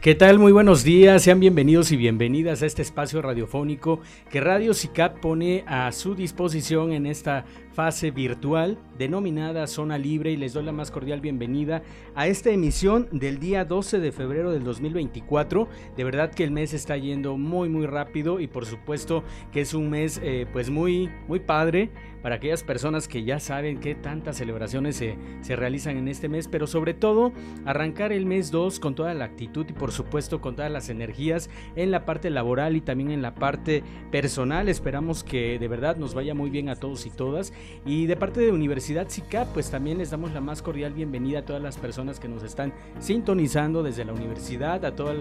¿Qué tal? Muy buenos días, sean bienvenidos y bienvenidas a este espacio radiofónico que Radio CICAP pone a su disposición en esta fase virtual denominada Zona Libre y les doy la más cordial bienvenida a esta emisión del día 12 de febrero del 2024. De verdad que el mes está yendo muy muy rápido y por supuesto que es un mes eh, pues muy muy padre para aquellas personas que ya saben que tantas celebraciones se, se realizan en este mes, pero sobre todo arrancar el mes 2 con toda la actitud y por supuesto con todas las energías en la parte laboral y también en la parte personal. Esperamos que de verdad nos vaya muy bien a todos y todas y de parte de Universidad SICAP, pues también les damos la más cordial bienvenida a todas las personas que nos están sintonizando desde la universidad, a todos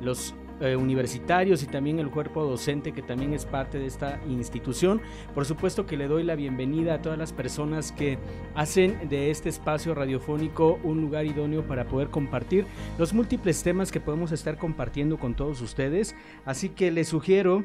los eh, universitarios y también el cuerpo docente que también es parte de esta institución. Por supuesto que le doy la bienvenida a todas las personas que hacen de este espacio radiofónico un lugar idóneo para poder compartir los múltiples temas que podemos estar compartiendo con todos ustedes. Así que les sugiero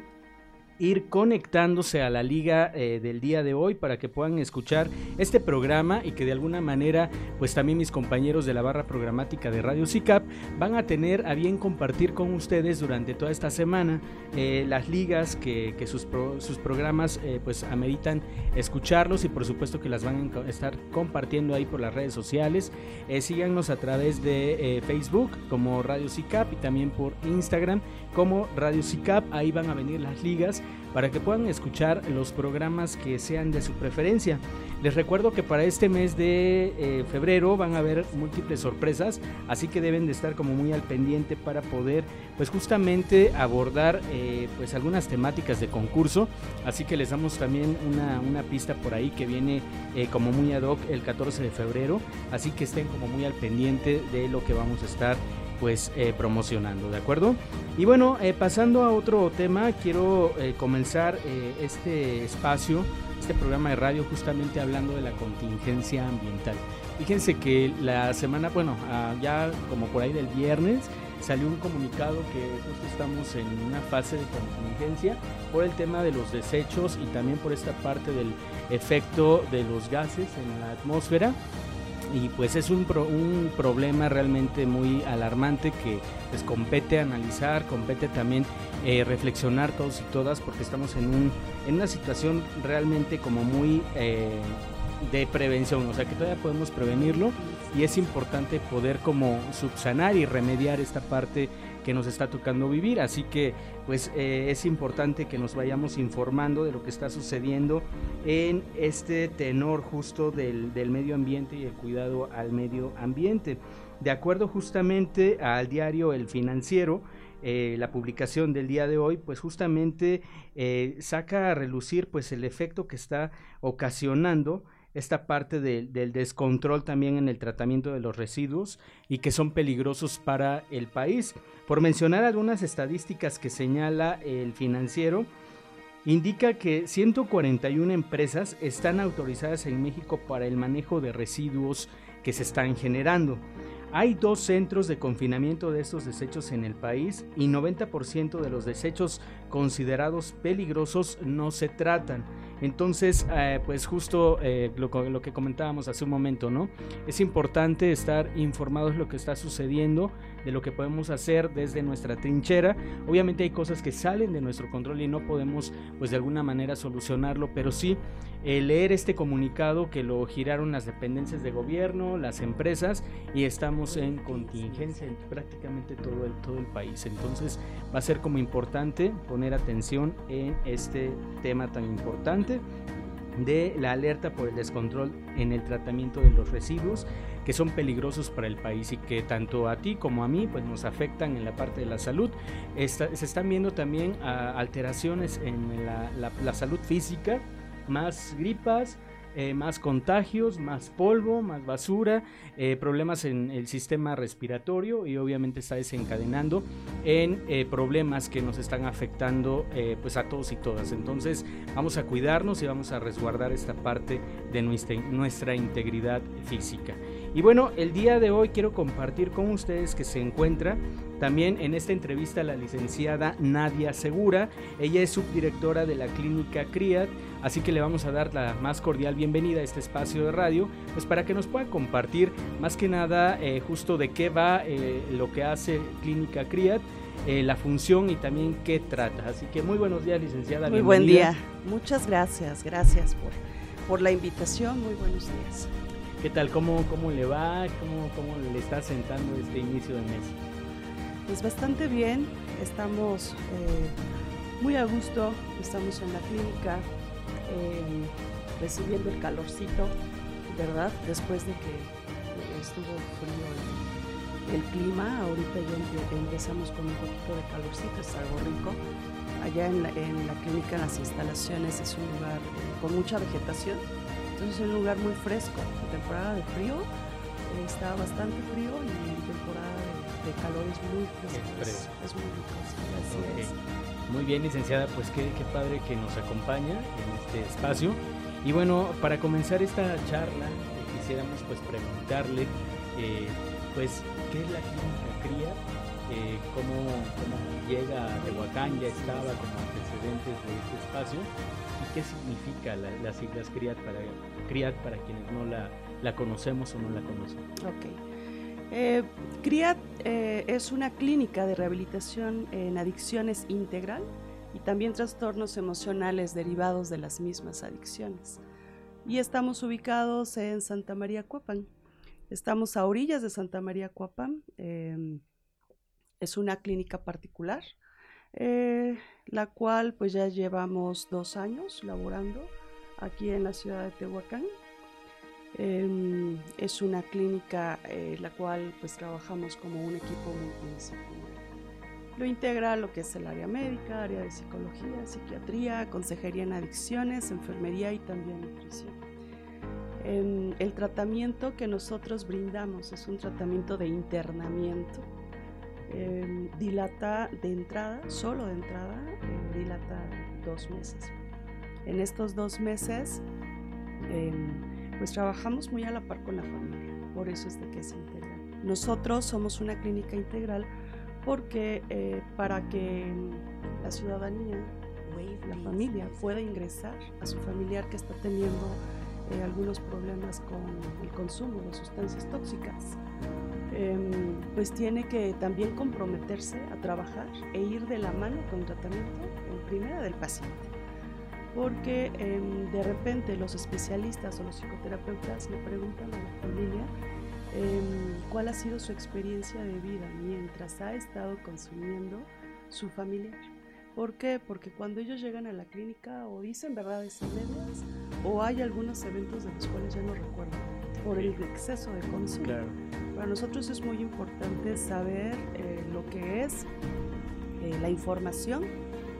ir conectándose a la liga eh, del día de hoy para que puedan escuchar este programa y que de alguna manera pues también mis compañeros de la barra programática de Radio CICAP van a tener a bien compartir con ustedes durante toda esta semana eh, las ligas que, sus, programas eh, pues ameritan escucharlos y por supuesto que las van a estar compartiendo ahí por las redes sociales. Síganos a través de Facebook como Radio CICAP y también por Instagram como Radio CICAP ahí van a venir las ligas para que puedan escuchar los programas que sean de su preferencia. Les recuerdo que para este mes de eh, febrero van a haber múltiples sorpresas, así que deben de estar como muy al pendiente para poder pues justamente abordar eh, pues algunas temáticas de concurso, así que les damos también una, una pista por ahí que viene eh, como muy ad hoc el 14 de febrero, así que estén como muy al pendiente de lo que vamos a estar pues eh, promocionando, ¿de acuerdo? Y bueno, eh, pasando a otro tema, quiero eh, comenzar este espacio, este programa de radio justamente hablando de la contingencia ambiental. Fíjense que la semana, bueno, ah, ya como por ahí del viernes, salió un comunicado que justo estamos en una fase de contingencia por el tema de los desechos y también por esta parte del efecto de los gases en la atmósfera y pues es un, un problema realmente muy alarmante que les compete analizar, compete también eh, reflexionar todos y todas porque estamos en, un, en una situación realmente como muy eh, de prevención, o sea que todavía podemos prevenirlo y es importante poder como subsanar y remediar esta parte que nos está tocando vivir. Así que pues eh, es importante que nos vayamos informando de lo que está sucediendo en este tenor justo del, medio ambiente y el cuidado al medio ambiente. De acuerdo justamente al diario El Financiero, eh, la publicación del día de hoy, pues justamente eh, saca a relucir pues el efecto que está ocasionando esta parte del descontrol también en el tratamiento de los residuos y que son peligrosos para el país. Por mencionar algunas estadísticas que señala el financiero, indica que 141 empresas están autorizadas en México para el manejo de residuos que se están generando. Hay dos centros de confinamiento de estos desechos en el país y 90% de los desechos considerados peligrosos no se tratan. Entonces, eh, pues justo eh, lo, que comentábamos hace un momento, ¿no? Es importante estar informados de lo que está sucediendo, de lo que podemos hacer desde nuestra trinchera. Obviamente hay cosas que salen de nuestro control y no podemos, pues de alguna manera solucionarlo, pero sí eh, leer este comunicado que lo giraron las dependencias de gobierno, las empresas y estamos en contingencia en prácticamente todo el, todo el país. Entonces va a ser como importante poner atención en este tema tan importante de la alerta por el descontrol en el tratamiento de los residuos que son peligrosos para el país y que tanto a ti como a mí pues nos afectan en la parte de la salud. se están viendo también ah, alteraciones en la salud física más gripas, eh, más contagios, más polvo, más basura, eh, problemas en el sistema respiratorio y obviamente está desencadenando en eh, problemas que nos están afectando pues a todos y todas. Entonces vamos a cuidarnos y vamos a resguardar esta parte de nuestra, nuestra integridad física. Y bueno, el día de hoy quiero compartir con ustedes que se encuentra también en esta entrevista la licenciada Nadia Segura. Ella es subdirectora de la clínica CRIAT, así que le vamos a dar la más cordial bienvenida a este espacio de radio, pues para que nos pueda compartir más que nada eh, justo de qué va eh, lo que hace Clínica CRIAT. Eh, la función y también qué trata. Así que muy buenos días, licenciada. Muy buen día. Muchas gracias. Gracias por, por la invitación. Muy buenos días. ¿Qué tal? ¿Cómo, cómo le va? ¿Cómo, ¿Cómo le está sentando este inicio de mes? Pues bastante bien, estamos eh, muy a gusto, estamos en la clínica eh, recibiendo el calorcito, ¿verdad? Después de que estuvo frío el, clima, ahorita ya empezamos con un poquito de calorcito, es algo rico. Allá en la, clínica, en las instalaciones, es un lugar eh, con mucha vegetación, entonces es un lugar muy fresco. En temporada de frío está bastante frío y en temporada de calor es muy fresco. Es, muy rico, Muy bien, licenciada, pues qué, qué padre que nos acompaña en este espacio. Y bueno, para comenzar esta charla, eh, quisiéramos pues preguntarle, eh, pues, ¿qué es la clínica CRIA? Eh, cómo, cómo, llega a Tehuacán, ya estaba como antecedentes de este espacio, y qué significa la, las siglas CRIAT para, CRIAT para quienes no la, la conocemos o no la conocen. Ok. Eh, CRIAT eh, es una clínica de rehabilitación en adicciones integral y también trastornos emocionales derivados de las mismas adicciones. Y estamos ubicados en Santa María Cuapan. Estamos a orillas de Santa María Cuapan. Em, es una clínica particular, eh, la cual pues ya llevamos dos años laborando aquí en la ciudad de Tehuacán. Em, es una clínica eh, la cual pues trabajamos como un equipo multidisciplinario. Lo integra lo que es el área médica, área de psicología, psiquiatría, consejería en adicciones, enfermería y también nutrición. Em, el tratamiento que nosotros brindamos es un tratamiento de internamiento. Em, dilata de entrada, solo de entrada, eh, dilata dos meses. En estos dos meses pues trabajamos muy a la par con la familia, por eso es de que es integral. Nosotros somos una clínica integral porque eh, para que la ciudadanía, la familia, pueda ingresar a su familiar que está teniendo eh, algunos problemas con el consumo de sustancias tóxicas, em, pues tiene que también comprometerse a trabajar e ir de la mano con tratamiento en primera del paciente porque em, de repente los especialistas o los psicoterapeutas le preguntan a la familia em, cuál ha sido su experiencia de vida mientras ha estado consumiendo su familiar. ¿Por qué? Porque cuando ellos llegan a la clínica o dicen verdades medias o hay algunos eventos de los cuales ya no recuerdan por el exceso de consumo. Para nosotros es muy importante saber eh, lo que es eh, la información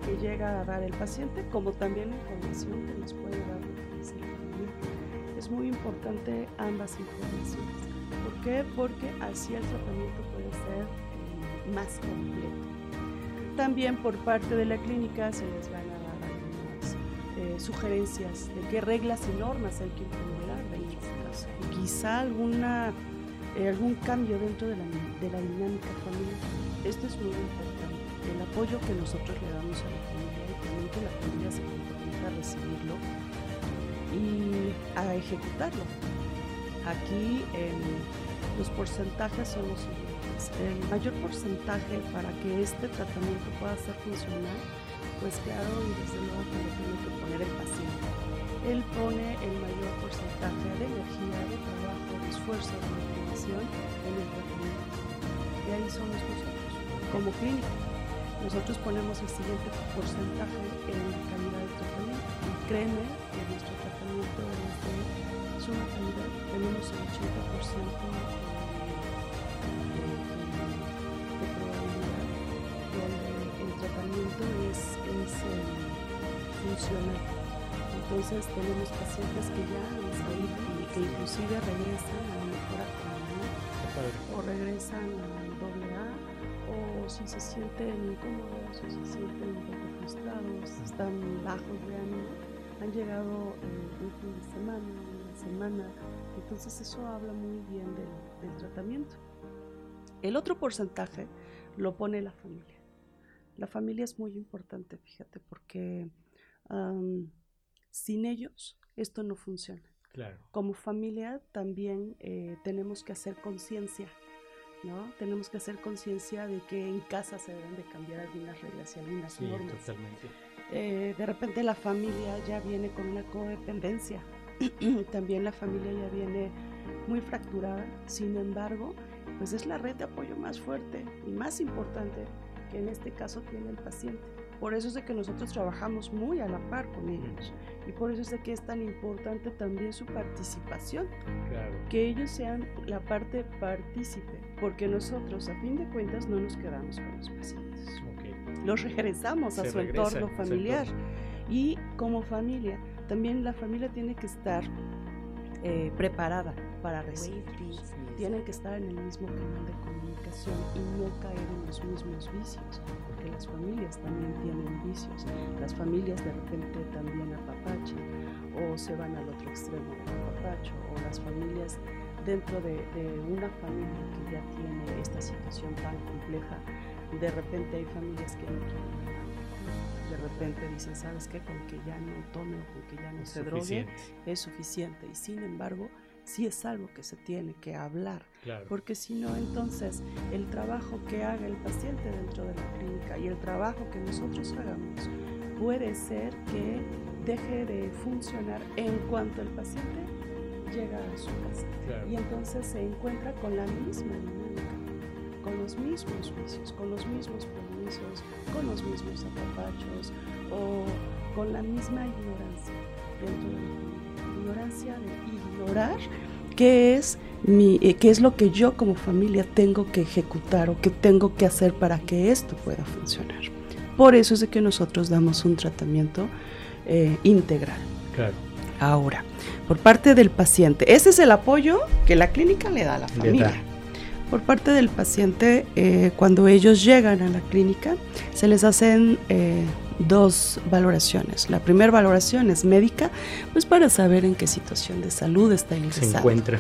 que llega a dar el paciente, como también la información que nos puede dar el Es muy importante ambas informaciones. ¿Por qué? Porque así el tratamiento puede ser eh, más completo. También por parte de la clínica se les van a eh, sugerencias de qué reglas y normas hay que implementar dentro de casa. Y quizá alguna, eh, algún cambio dentro de la, de la dinámica familiar. Esto es muy importante el apoyo que nosotros le damos a la familia y también que la familia se comprometa a recibirlo y a ejecutarlo. Aquí los porcentajes son los siguientes. El mayor porcentaje para que este tratamiento pueda ser funcional, pues claro, y desde luego que lo tiene que poner el paciente. Él pone el mayor porcentaje de energía, de trabajo, de esfuerzo, de motivación en el tratamiento. Y ahí somos nosotros, como clínica. Nosotros ponemos el siguiente porcentaje en la calidad del tratamiento. Y créeme que nuestro tratamiento es de suma calidad. Tenemos el 80% de, eh, funcional. Entonces tenemos pacientes que ya salido y que inclusive regresan a la mejor o regresan al doble A si se sienten incómodos, si se sienten un poco frustrados, están bajos de ánimo, han llegado eh, un fin de semana, una semana. Entonces eso habla muy bien del, tratamiento. El otro porcentaje lo pone la familia. La familia es muy importante, fíjate, porque sin ellos esto no funciona. Claro. Como familia también eh, tenemos que hacer conciencia ¿no? Tenemos que hacer conciencia de que en casa se deben de cambiar algunas reglas y algunas sí, normas. Totalmente. Eh, de repente la familia ya viene con una codependencia, también la familia ya viene muy fracturada, sin embargo, pues es la red de apoyo más fuerte y más importante que en este caso tiene el paciente. Por eso es de que nosotros trabajamos muy a la par con ellos. Y por eso es de que es tan importante también su participación, que ellos sean la parte partícipe, porque nosotros a fin de cuentas no nos quedamos con los pacientes, los regresamos a su entorno familiar. Y como familia, también la familia tiene que estar eh, preparada para recibir. Tienen que estar en el mismo canal de comunicación y no caer en los mismos vicios, porque las familias también tienen vicios. Las familias de repente también apapachan o se van al otro extremo del apapacho, o las familias dentro de, una familia que ya tiene esta situación tan compleja, de repente hay familias que no quieren de repente dicen, ¿sabes qué? Con que ya no tome o con que ya no se drogue es suficiente. Y sin embargo, sí es algo que se tiene que hablar, porque si no, entonces el trabajo que haga el paciente dentro de la clínica y el trabajo que nosotros hagamos puede ser que deje de funcionar en cuanto el paciente llega a su casa. Y entonces se encuentra con la misma dinámica, con los mismos juicios, con los mismos permisos, con los mismos apapachos o con la misma ignorancia dentro de la ignorancia de ignorar qué es, mi, eh, qué es lo que yo como familia tengo que ejecutar o que tengo que hacer para que esto pueda funcionar. Por eso es de que nosotros damos un tratamiento eh, integral. Claro. Ahora, por parte del paciente, ese es el apoyo que la clínica le da a la familia. Por parte del paciente, eh, cuando ellos llegan a la clínica, se les hacen dos valoraciones. La primera valoración es médica, pues para saber en qué situación de salud está ingresado. Se encuentra.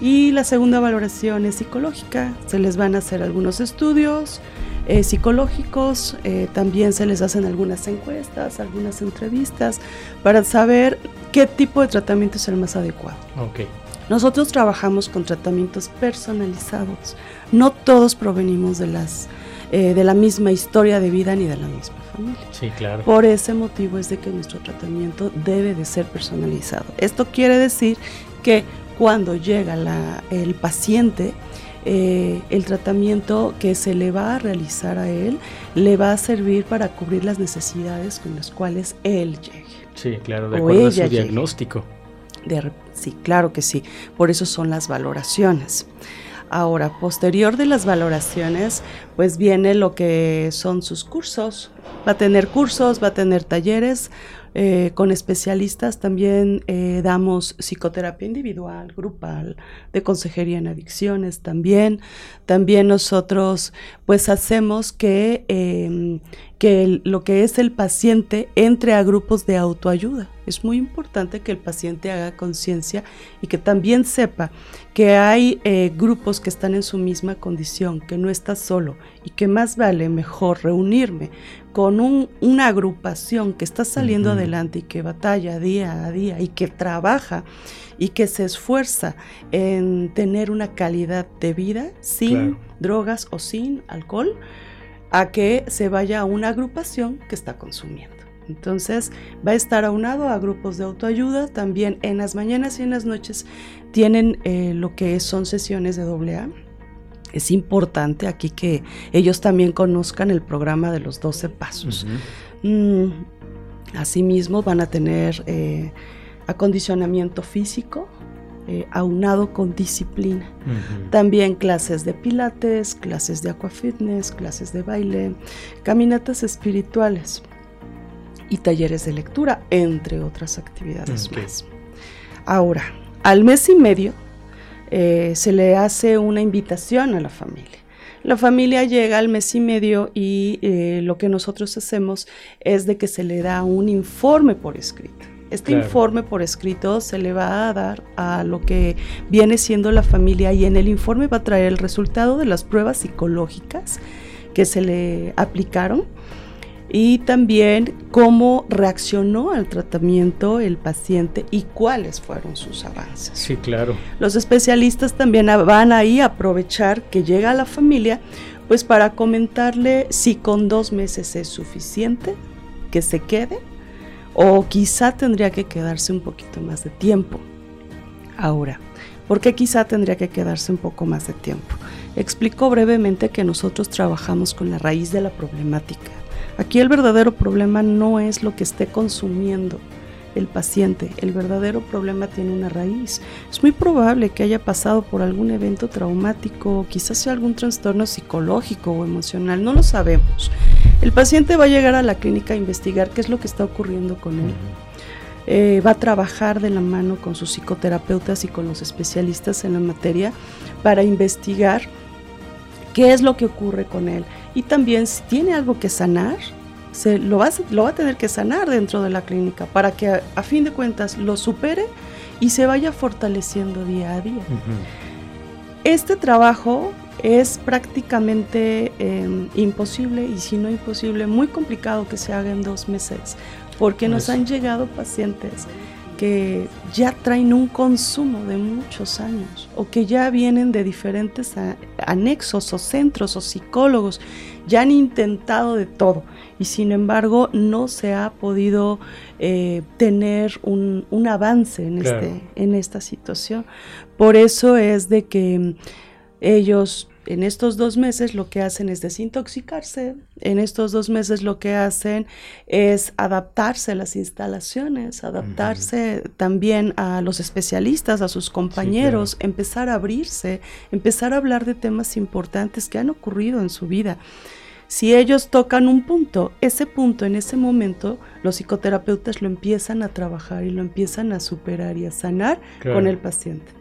Y la segunda valoración es psicológica. Se les van a hacer algunos estudios eh, psicológicos, eh, también se les hacen algunas encuestas, algunas entrevistas para saber qué tipo de tratamiento es el más adecuado. Okay. Nosotros trabajamos con tratamientos personalizados. No todos provenimos de las eh, de la misma historia de vida ni de la misma familia. Sí, claro. Por ese motivo es de que nuestro tratamiento debe de ser personalizado. Esto quiere decir que cuando llega el paciente, eh, el tratamiento que se le va a realizar a él le va a servir para cubrir las necesidades con las cuales él llegue. Sí, claro, de acuerdo a su diagnóstico. sí, claro que sí. Por eso son las valoraciones. Ahora, posterior de las valoraciones, pues viene lo que son sus cursos. Va a tener cursos, va a tener talleres eh, con especialistas. También eh, damos psicoterapia individual, grupal, de consejería en adicciones también. También nosotros pues hacemos que, em, que lo que es el paciente entre a grupos de autoayuda. Es muy importante que el paciente haga conciencia y que también sepa que hay eh, grupos que están en su misma condición, que no está solo y que más vale mejor reunirme con una agrupación que está saliendo adelante y que batalla día a día y que trabaja y que se esfuerza en tener una calidad de vida sin drogas o sin alcohol, a que se vaya a una agrupación que está consumiendo. Entonces va a estar aunado a grupos de autoayuda. También en las mañanas y en las noches tienen eh, lo que son sesiones de AA. Es importante aquí que ellos también conozcan el programa de los 12 pasos. Mm, asimismo van a tener eh, acondicionamiento físico, eh, aunado con disciplina. También clases de pilates, clases de aquafitness, clases de baile, caminatas espirituales y talleres de lectura, entre otras actividades más. Ahora, al mes y medio eh, se le hace una invitación a la familia. La familia llega al mes y medio y eh, lo que nosotros hacemos es de que se le da un informe por escrito. Este informe por escrito se le va a dar a lo que viene siendo la familia y en el informe va a traer el resultado de las pruebas psicológicas que se le aplicaron y también cómo reaccionó al tratamiento el paciente y cuáles fueron sus avances. Sí, claro. Los especialistas también van ahí a aprovechar que llega a la familia, pues para comentarle si con dos meses es suficiente que se quede o quizá tendría que quedarse un poquito más de tiempo. Ahora, ¿por qué quizá tendría que quedarse un poco más de tiempo? Explico brevemente que nosotros trabajamos con la raíz de la problemática Aquí el verdadero problema no es lo que esté consumiendo el paciente, el verdadero problema tiene una raíz. Es muy probable que haya pasado por algún evento traumático, quizás sea algún trastorno psicológico o emocional, no lo sabemos. El paciente va a llegar a la clínica a investigar qué es lo que está ocurriendo con él. Eh, va a trabajar de la mano con sus psicoterapeutas y con los especialistas en la materia para investigar qué es lo que ocurre con él. Y también si tiene algo que sanar, se, lo, va, lo va a tener que sanar dentro de la clínica para que a, fin de cuentas lo supere y se vaya fortaleciendo día a día. Este trabajo es prácticamente em, imposible y si no imposible, muy complicado que se haga en dos meses, porque nos han llegado pacientes que ya traen un consumo de muchos años o que ya vienen de diferentes anexos o centros o psicólogos, ya han intentado de todo y sin embargo no se ha podido eh, tener un, avance en, este, en esta situación. Por eso es de que ellos en estos dos meses lo que hacen es desintoxicarse, en estos dos meses lo que hacen es adaptarse a las instalaciones, adaptarse también a los especialistas, a sus compañeros, empezar a abrirse, empezar a hablar de temas importantes que han ocurrido en su vida. Si ellos tocan un punto, ese punto en ese momento, los psicoterapeutas lo empiezan a trabajar y lo empiezan a superar y a sanar con el paciente.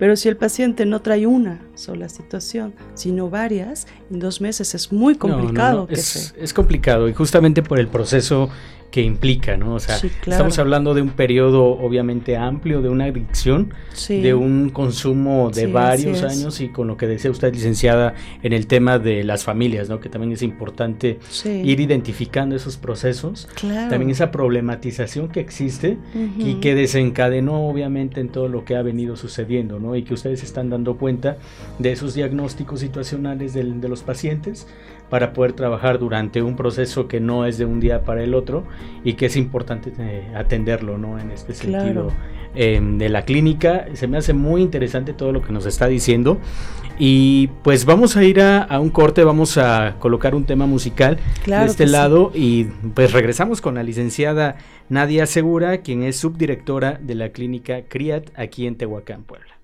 Pero si el paciente no trae una sola situación, sino varias, en dos meses es muy complicado. es, es complicado y justamente por el proceso que implica, ¿no? O sea, estamos hablando de un periodo obviamente amplio, de una adicción, de un consumo de varios años y con lo que decía usted, licenciada, en el tema de las familias, ¿no? Que también es importante ir identificando esos procesos, también esa problematización que existe y que desencadenó obviamente en todo lo que ha venido sucediendo, ¿no? Y que ustedes están dando cuenta de esos diagnósticos situacionales de los pacientes para poder trabajar durante un proceso que no es de un día para el otro y que es importante eh, atenderlo, ¿no? En este sentido em, de la clínica. Se me hace muy interesante todo lo que nos está diciendo. Y pues vamos a ir a, un corte, vamos a colocar un tema musical de este lado y pues regresamos con la licenciada Nadia Segura, quien es subdirectora de la clínica CRIAT aquí en Tehuacán, Puebla.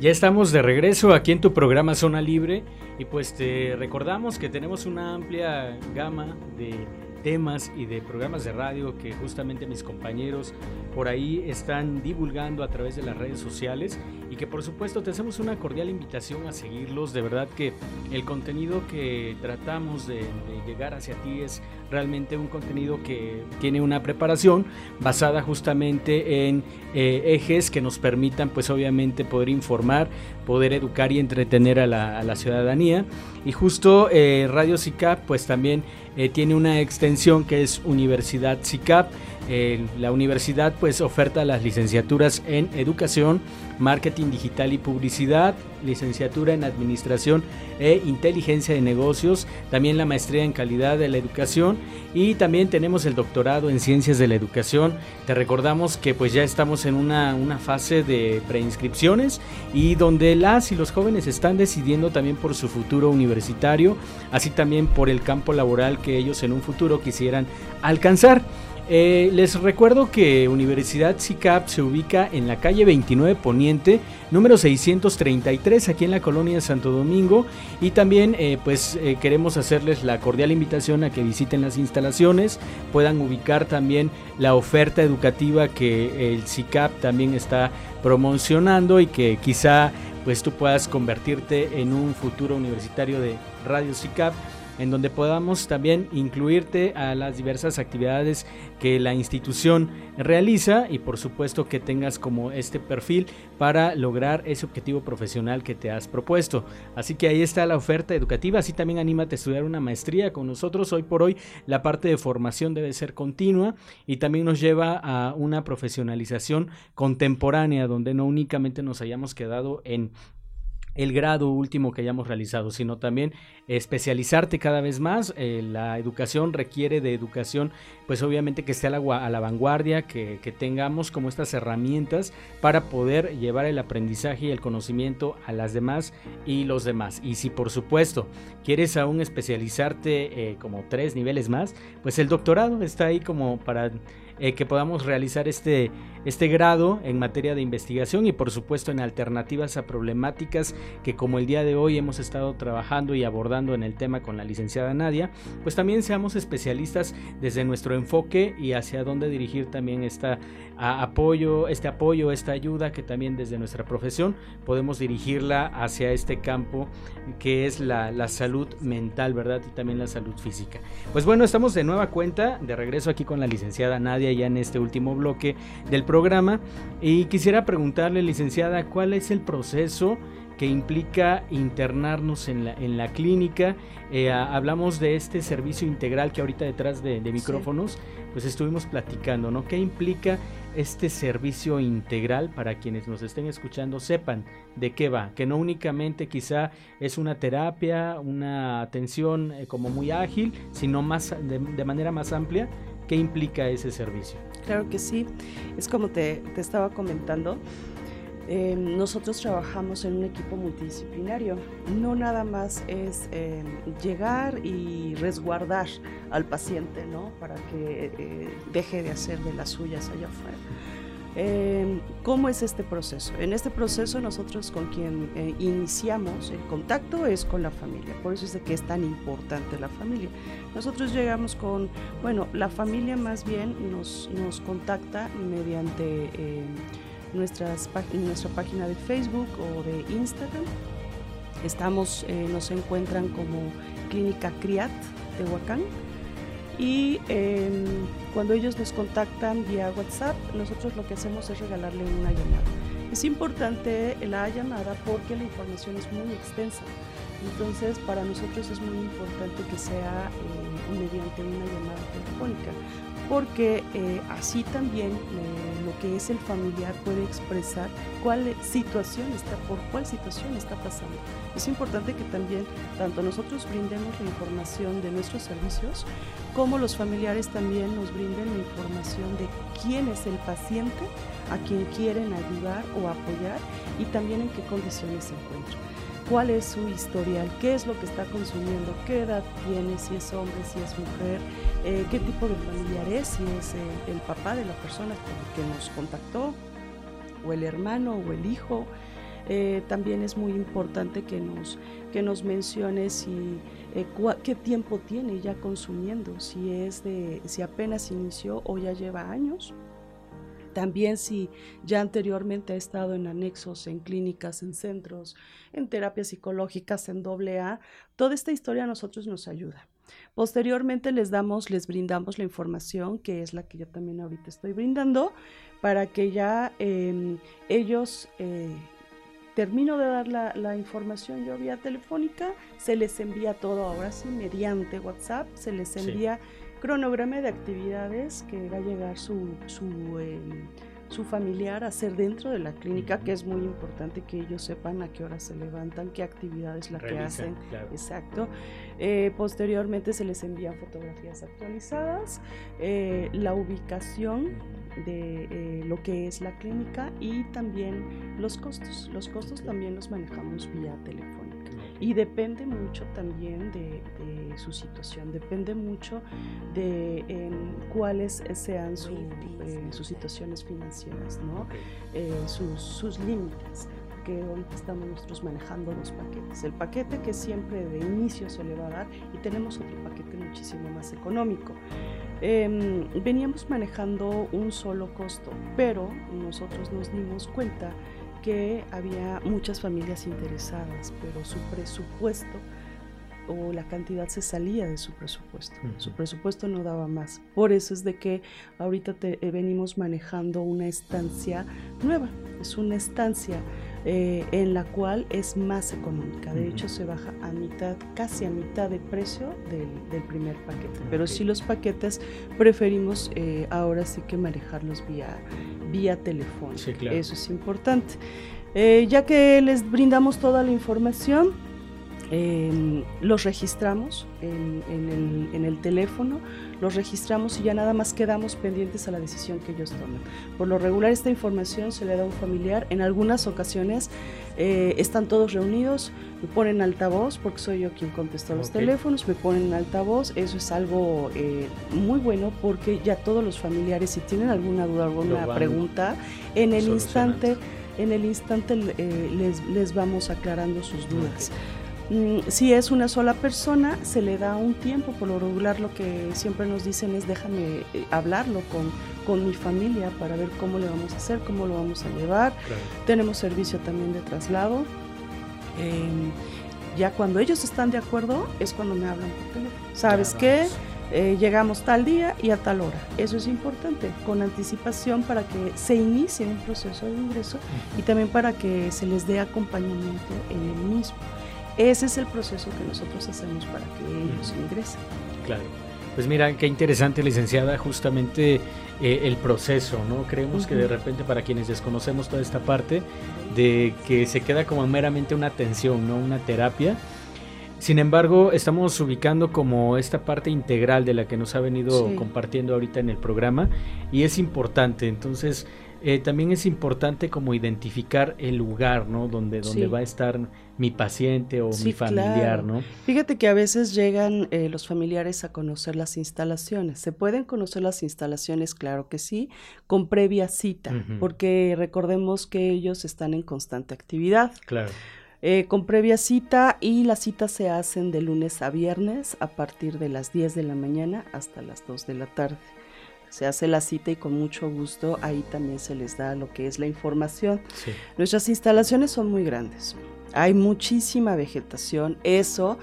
Ya estamos de regreso aquí en tu programa Zona Libre y pues te recordamos que tenemos una amplia gama de temas y de programas de radio que justamente mis compañeros por ahí están divulgando a través de las redes sociales y que por supuesto te hacemos una cordial invitación a seguirlos. De verdad que el contenido que tratamos de, llegar hacia ti es realmente un contenido que tiene una preparación basada justamente en eh, ejes que nos permitan pues obviamente poder informar, poder educar y entretener a la, ciudadanía. Y justo eh, Radio CICAP pues también eh, tiene una extensión que es Universidad CICAP. la universidad pues oferta las licenciaturas en educación, marketing digital y publicidad, licenciatura en administración e inteligencia de negocios, también la maestría en calidad de la educación y también tenemos el doctorado en ciencias de la educación. Te recordamos que pues ya estamos en una, una fase de preinscripciones y donde las y los jóvenes están decidiendo también por su futuro universitario, así también por el campo laboral que ellos en un futuro quisieran alcanzar. Eh, les recuerdo que Universidad CICAP se ubica en la calle 29 Poniente, número 633, aquí en la colonia de Santo Domingo. Y también, eh, pues, eh, queremos hacerles la cordial invitación a que visiten las instalaciones, puedan ubicar también la oferta educativa que el CICAP también está promocionando y que quizá, pues, tú puedas convertirte en un futuro universitario de Radio CICAP en donde podamos también incluirte a las diversas actividades que la institución realiza y por supuesto que tengas como este perfil para lograr ese objetivo profesional que te has propuesto. Así que ahí está la oferta educativa, así también anímate a estudiar una maestría con nosotros. Hoy por hoy la parte de formación debe ser continua y también nos lleva a una profesionalización contemporánea donde no únicamente nos hayamos quedado en el grado último que hayamos realizado, sino también especializarte cada vez más. Eh, la educación requiere de educación, pues obviamente que esté a la, a la vanguardia, que, que, tengamos como estas herramientas para poder llevar el aprendizaje y el conocimiento a las demás y los demás. Y si por supuesto quieres aún especializarte eh, como tres niveles más, pues el doctorado está ahí como para eh, que podamos realizar este, este grado en materia de investigación y por supuesto en alternativas a problemáticas que como el día de hoy hemos estado trabajando y abordando en el tema con la licenciada Nadia, pues también seamos especialistas desde nuestro enfoque y hacia dónde dirigir también esta apoyo, este apoyo, esta ayuda que también desde nuestra profesión podemos dirigirla hacia este campo que es la, la salud mental, ¿verdad? Y también la salud física. Pues bueno, estamos de nueva cuenta, de regreso aquí con la licenciada Nadia ya en este último bloque del programa y quisiera preguntarle, licenciada, ¿cuál es el proceso? que implica internarnos en la, en la clínica. Eh, hablamos de este servicio integral que ahorita detrás de, micrófonos, pues estuvimos platicando, ¿no? ¿Qué implica este servicio integral para quienes nos estén escuchando sepan de qué va? Que no únicamente quizá es una terapia, una atención eh, como muy ágil, sino más de, de manera más amplia. ¿Qué implica ese servicio? Claro que sí, es como te, te estaba comentando. Eh, nosotros trabajamos en un equipo multidisciplinario. No nada más es eh, llegar y resguardar al paciente, ¿no? Para que eh, deje de hacer de las suyas allá afuera. ¿Cómo es este proceso? En este proceso nosotros con quien iniciamos el contacto es con la familia, por eso es de que es tan importante la familia. Nosotros llegamos con, bueno, la familia más bien nos, nos contacta mediante nuestras, nuestra página de Facebook o de Instagram. Estamos, eh, nos encuentran como Clínica Criat de Huacán. Y em, cuando ellos nos contactan vía WhatsApp, nosotros lo que hacemos es regalarle una llamada. Es importante la llamada porque la información es muy extensa. Entonces, para nosotros es muy importante que sea eh, mediante una llamada telefónica, porque eh, así también eh, lo que es el familiar puede expresar cuál situación está, por cuál situación está pasando. Es importante que también tanto nosotros brindemos la información de nuestros servicios, como los familiares también nos brinden la información de quién es el paciente a quien quieren ayudar o apoyar y también en qué condiciones se encuentra cuál es su historial, qué es lo que está consumiendo, qué edad tiene, si es hombre, si es mujer, eh, qué tipo de familiar es, si es el papá de la persona que nos contactó, o el hermano, o el hijo. Eh, también es muy importante que nos, que nos mencione si, eh, qué tiempo tiene ya consumiendo, si, es de, si apenas inició o ya lleva años. También si ya anteriormente ha estado en anexos, en clínicas, en centros, en terapias psicológicas, en AA, toda esta historia a nosotros nos ayuda. Posteriormente les damos, les brindamos la información, que es la que yo también ahorita estoy brindando, para que ya em, ellos eh, termino de dar la, información yo vía telefónica, se les envía todo ahora sí mediante WhatsApp, se les envía cronograma de actividades que va a llegar su, su, em, su, familiar a hacer dentro de la clínica, que es muy importante que ellos sepan a qué hora se levantan, qué actividades la que hacen. Exacto. Eh, posteriormente se les envían fotografías actualizadas, eh, la ubicación de eh, lo que es la clínica y también los costos. Los costos también los manejamos vía telefónica. Y depende mucho también de, su situación, depende mucho de cuáles sean eh, sus situaciones financieras, ¿no? Eh, sus, límites que ahorita estamos nosotros manejando dos paquetes. El paquete que siempre de inicio se le va a dar y tenemos otro paquete muchísimo más económico. Em, veníamos manejando un solo costo, pero nosotros nos dimos cuenta que había muchas familias interesadas, pero su presupuesto o la cantidad se salía de su presupuesto. Su presupuesto no daba más. Por eso es de que ahorita te, eh, venimos manejando una estancia nueva. Es una estancia eh, en la cual es más económica. De hecho, se baja a mitad, casi a mitad de precio del, primer paquete. Pero sí los paquetes preferimos eh, ahora sí que manejarlos vía, vía teléfono. Eso es importante. Eh, ya que les brindamos toda la información, em, los registramos en, el, teléfono, los registramos y ya nada más quedamos pendientes a la decisión que ellos tomen. Por lo regular esta información se le da a un familiar, en algunas ocasiones eh, están todos reunidos, me ponen altavoz, porque soy yo quien contestó los teléfonos, me ponen altavoz, eso es algo eh, muy bueno porque ya todos los familiares, si tienen alguna duda, alguna pregunta, en el instante en el instante eh, les, les, vamos aclarando sus dudas. Si es una sola persona, se le da un tiempo, por lo regular lo que siempre nos dicen es déjame eh, hablarlo con, con mi familia para ver cómo le vamos a hacer, cómo lo vamos a llevar. Tenemos servicio también de traslado. Em, ya cuando ellos están de acuerdo es cuando me hablan por teléfono. ¿Sabes qué? Eh, llegamos tal día y a tal hora. Eso es importante, con anticipación para que se inicie un proceso de ingreso y también para que se les dé acompañamiento en el mismo. Ese es el proceso que nosotros hacemos para que ellos ingresen. Claro. Pues mira, qué interesante, licenciada, justamente eh, el proceso, ¿no? Creemos que de repente para quienes desconocemos toda esta parte, de que se queda como meramente una atención, ¿no? Una terapia, sin embargo, estamos ubicando como esta parte integral de la que nos ha venido compartiendo ahorita en el programa y es importante. Entonces, eh, también es importante como identificar el lugar, ¿no? Donde, donde va a estar mi paciente o mi familiar, ¿no? Fíjate que a veces llegan eh, los familiares a conocer las instalaciones. ¿Se pueden conocer las instalaciones? Claro que sí, con previa cita, porque recordemos que ellos están en constante actividad. Claro. Eh, con previa cita y las citas se hacen de lunes a viernes a partir de las 10 de la mañana hasta las 2 de la tarde. Se hace la cita y con mucho gusto ahí también se les da lo que es la información. Nuestras instalaciones son muy grandes. Hay muchísima vegetación. Eso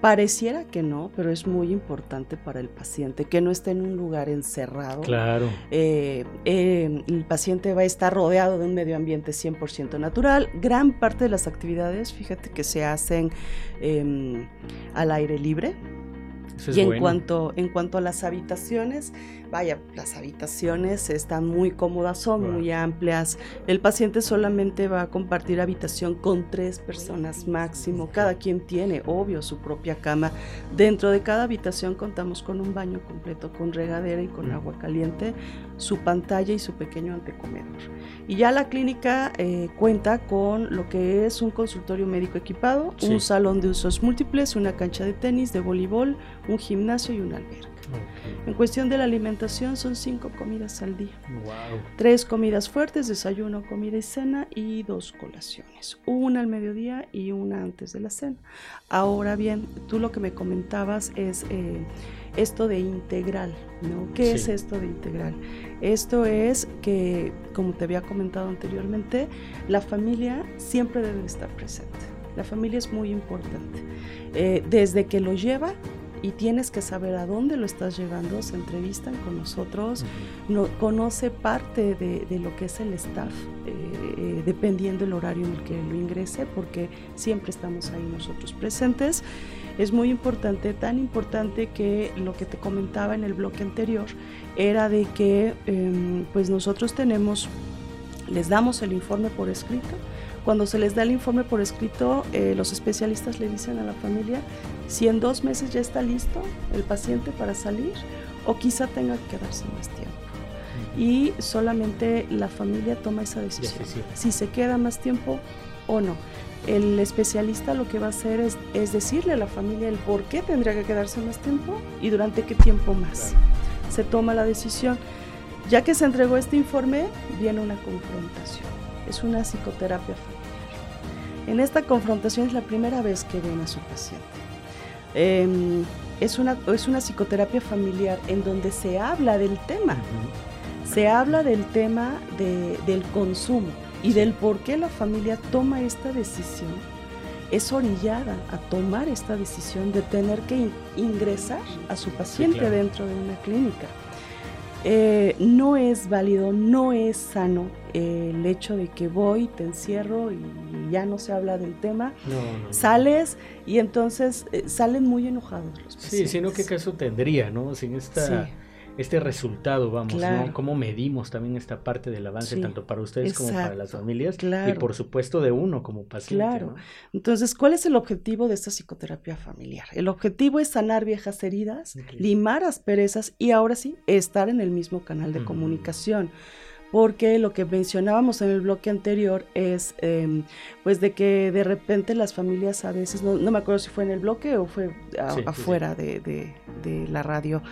Pareciera que no, pero es muy importante para el paciente que no esté en un lugar encerrado. Claro. Eh, eh, el paciente va a estar rodeado de un medio ambiente 100% natural. Gran parte de las actividades, fíjate que se hacen em, al aire libre. y en, cuanto, en cuanto a las habitaciones, vaya, las habitaciones están muy cómodas, son muy amplias. El paciente solamente va a compartir habitación con tres personas máximo. Cada quien tiene, obvio, su propia cama. Dentro de cada habitación contamos con un baño completo, con regadera y con agua caliente, su pantalla y su pequeño antecomedor. Y ya la clínica eh, cuenta con lo que es un consultorio médico equipado, un salón de usos múltiples, una cancha de tenis, de voleibol, un gimnasio y un En cuestión de la alimentación son cinco comidas al día. Tres comidas fuertes, desayuno, comida y cena y dos colaciones. Una al mediodía y una antes de la cena. Ahora bien, tú lo que me comentabas es eh, esto de integral, ¿no? ¿Qué es esto de integral? Esto es que, como te había comentado anteriormente, la familia siempre debe estar presente. La familia es muy importante. Eh, desde que lo lleva y tienes que saber a dónde lo estás llevando, se entrevistan con nosotros, no, conoce parte de, lo que es el staff, eh, eh, dependiendo el horario en el que lo ingrese, porque siempre estamos ahí nosotros presentes. Es muy importante, tan importante que lo que te comentaba en el bloque anterior era de que em, pues nosotros tenemos, les damos el informe por escrito, cuando se les da el informe por escrito, eh, los especialistas le dicen a la familia si en dos meses ya está listo el paciente para salir o quizá tenga que quedarse más tiempo. Y solamente la familia toma esa decisión, si se queda más tiempo o no. El especialista lo que va a hacer es, decirle a la familia el por qué tendría que quedarse más tiempo y durante qué tiempo más. Se toma la decisión. Ya que se entregó este informe, viene una confrontación es una psicoterapia familiar. En esta confrontación es la primera vez que ven a su paciente. Em, es, una, es una psicoterapia familiar en donde se habla del tema. Se habla del tema del consumo y del por qué la familia toma esta decisión es orillada a tomar esta decisión de tener que ingresar a su paciente dentro de una clínica. Eh, no es válido, no es sano eh, el hecho de que voy, te encierro y ya no se habla del tema. Sales y entonces eh, salen muy enojados los pacientes. Sí, sino qué caso tendría, ¿no? Sin esta este resultado, vamos, ¿no? Cómo medimos también esta parte del avance, tanto para ustedes como para las familias y por supuesto de uno como paciente. Claro. Entonces, ¿cuál es el objetivo de esta psicoterapia familiar? El objetivo es sanar viejas heridas, limar asperezas y ahora sí, estar en el mismo canal de comunicación porque lo que mencionábamos en el bloque anterior es em, pues de que de repente las familias a veces, no, me acuerdo si fue en el bloque o fue afuera De, la radio,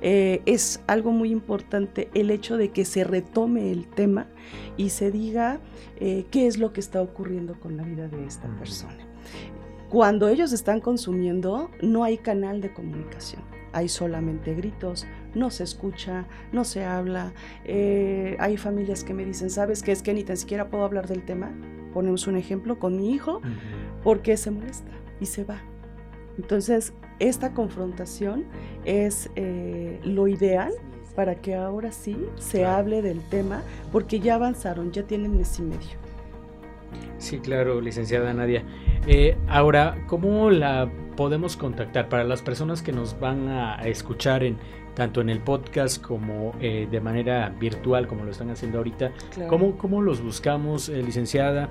eh, es algo muy importante el hecho de que se retome el tema y se diga eh, qué es lo que está ocurriendo con la vida de esta persona. Cuando ellos están consumiendo, no hay canal de comunicación hay solamente gritos, no se escucha, no se habla. Eh, hay familias que me dicen, ¿sabes qué es que ni tan siquiera puedo hablar del tema? Ponemos un ejemplo con mi hijo, porque se molesta y se va. Entonces, esta confrontación es eh, lo ideal para que ahora sí se hable del tema, porque ya avanzaron, ya tienen mes y medio. Sí, claro, licenciada Nadia. Eh, ahora, ¿cómo la podemos contactar para las personas que nos van a escuchar en tanto en el podcast como eh, de manera virtual, como lo están haciendo ahorita? ¿Cómo, los buscamos, eh, licenciada?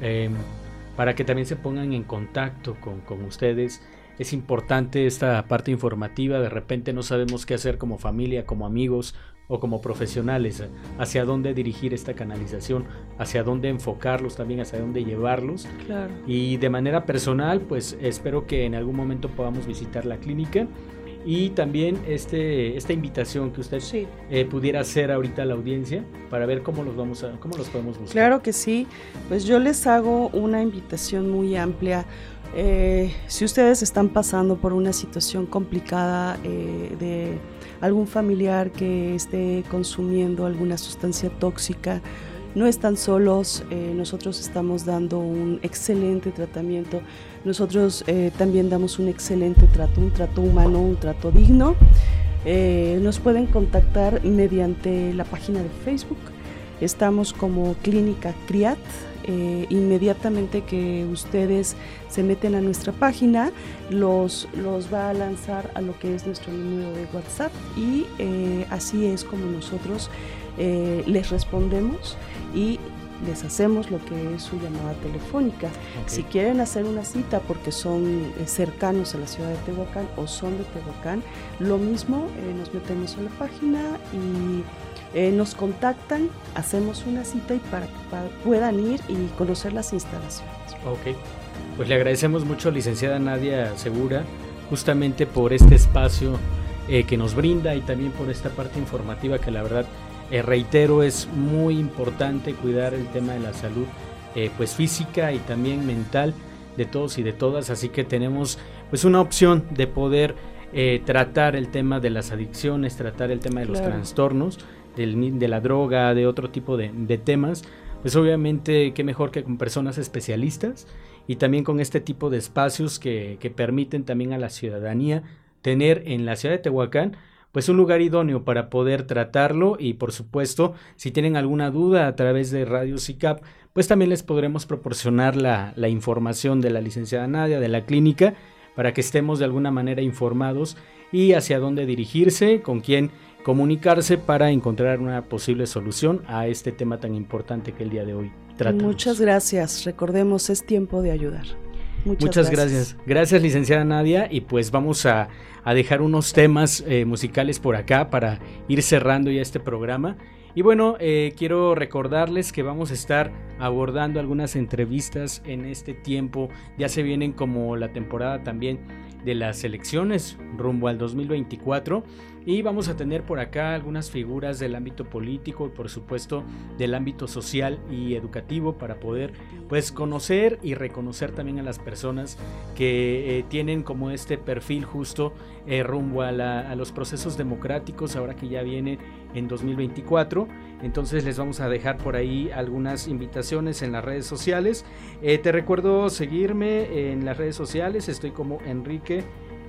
Em, para que también se pongan en contacto con, con ustedes. Es importante esta parte informativa, de repente no sabemos qué hacer como familia, como amigos, o como profesionales, hacia dónde dirigir esta canalización, hacia dónde enfocarlos también, hacia dónde llevarlos. Claro. Y de manera personal, pues espero que en algún momento podamos visitar la clínica y también este, esta invitación que usted eh, pudiera hacer ahorita a la audiencia para ver cómo los vamos a, cómo los podemos buscar. Claro que sí, pues yo les hago una invitación muy amplia. Eh, si ustedes están pasando por una situación complicada eh, de algún familiar que esté consumiendo alguna sustancia tóxica, no están solos, eh, nosotros estamos dando un excelente tratamiento, nosotros eh, también damos un excelente trato, un trato humano, un trato digno. Eh, nos pueden contactar mediante la página de Facebook, estamos como Clínica CRIAT, inmediatamente que ustedes se meten a nuestra página, los, los va a lanzar a lo que es nuestro número de WhatsApp y así es como nosotros les respondemos y les hacemos lo que es su llamada telefónica. Si quieren hacer una cita porque son eh, cercanos a la ciudad de Tehuacán o son de Tehuacán, lo mismo, eh, nos metemos en la página y eh, nos contactan, hacemos una cita y para que puedan ir y conocer las instalaciones. Ok, pues le agradecemos mucho, licenciada Nadia Segura, justamente por este espacio que nos brinda y también por esta parte informativa que la verdad eh, reitero, es muy importante cuidar el tema de la salud eh, pues física y también mental de todos y de todas, así que tenemos pues una opción de poder eh, tratar el tema de las adicciones, tratar el tema de los trastornos, de la droga, de otro tipo de, temas, pues obviamente qué mejor que con personas especialistas y también con este tipo de espacios que, permiten también a la ciudadanía tener en la ciudad de Tehuacán pues un lugar idóneo para poder tratarlo y por supuesto si tienen alguna duda a través de Radio CICAP pues también les podremos proporcionar la, la información de la licenciada Nadia de la clínica para que estemos de alguna manera informados y hacia dónde dirigirse, con quién comunicarse para encontrar una posible solución a este tema tan importante que el día de hoy tratamos. Muchas gracias, recordemos es tiempo de ayudar. Muchas, gracias. gracias. licenciada Nadia. Y pues vamos a, dejar unos temas eh, musicales por acá para ir cerrando ya este programa. Y bueno, eh, quiero recordarles que vamos a estar abordando algunas entrevistas en este tiempo. Ya se vienen como la temporada también de las elecciones rumbo al 2024. Y vamos a tener por acá algunas figuras del ámbito político y por supuesto del ámbito social y educativo para poder pues conocer y reconocer también a las personas que eh, tienen como este perfil justo eh, rumbo a, los procesos democráticos ahora que ya viene en 2024. Entonces les vamos a dejar por ahí algunas invitaciones en las redes sociales. Eh, te recuerdo seguirme en las redes sociales, estoy como Enrique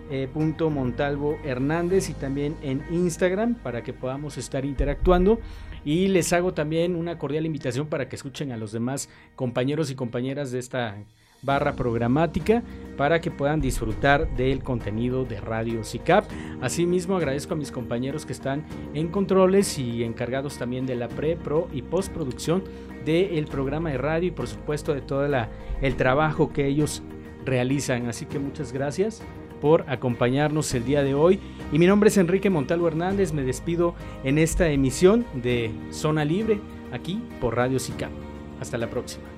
eh, punto Montalvo Hernández y también en Instagram para que podamos estar interactuando. Y les hago también una cordial invitación para que escuchen a los demás compañeros y compañeras de esta barra programática para que puedan disfrutar del contenido de Radio CICAP. Asimismo agradezco a mis compañeros que están en controles y encargados también de la pre, pro y postproducción del programa de radio y por supuesto de todo el trabajo que ellos realizan. Así que muchas gracias por acompañarnos el día de hoy. Y mi nombre es Enrique Montalvo Hernández, me despido en esta emisión de Zona Libre aquí por Radio SICAP. Hasta la próxima.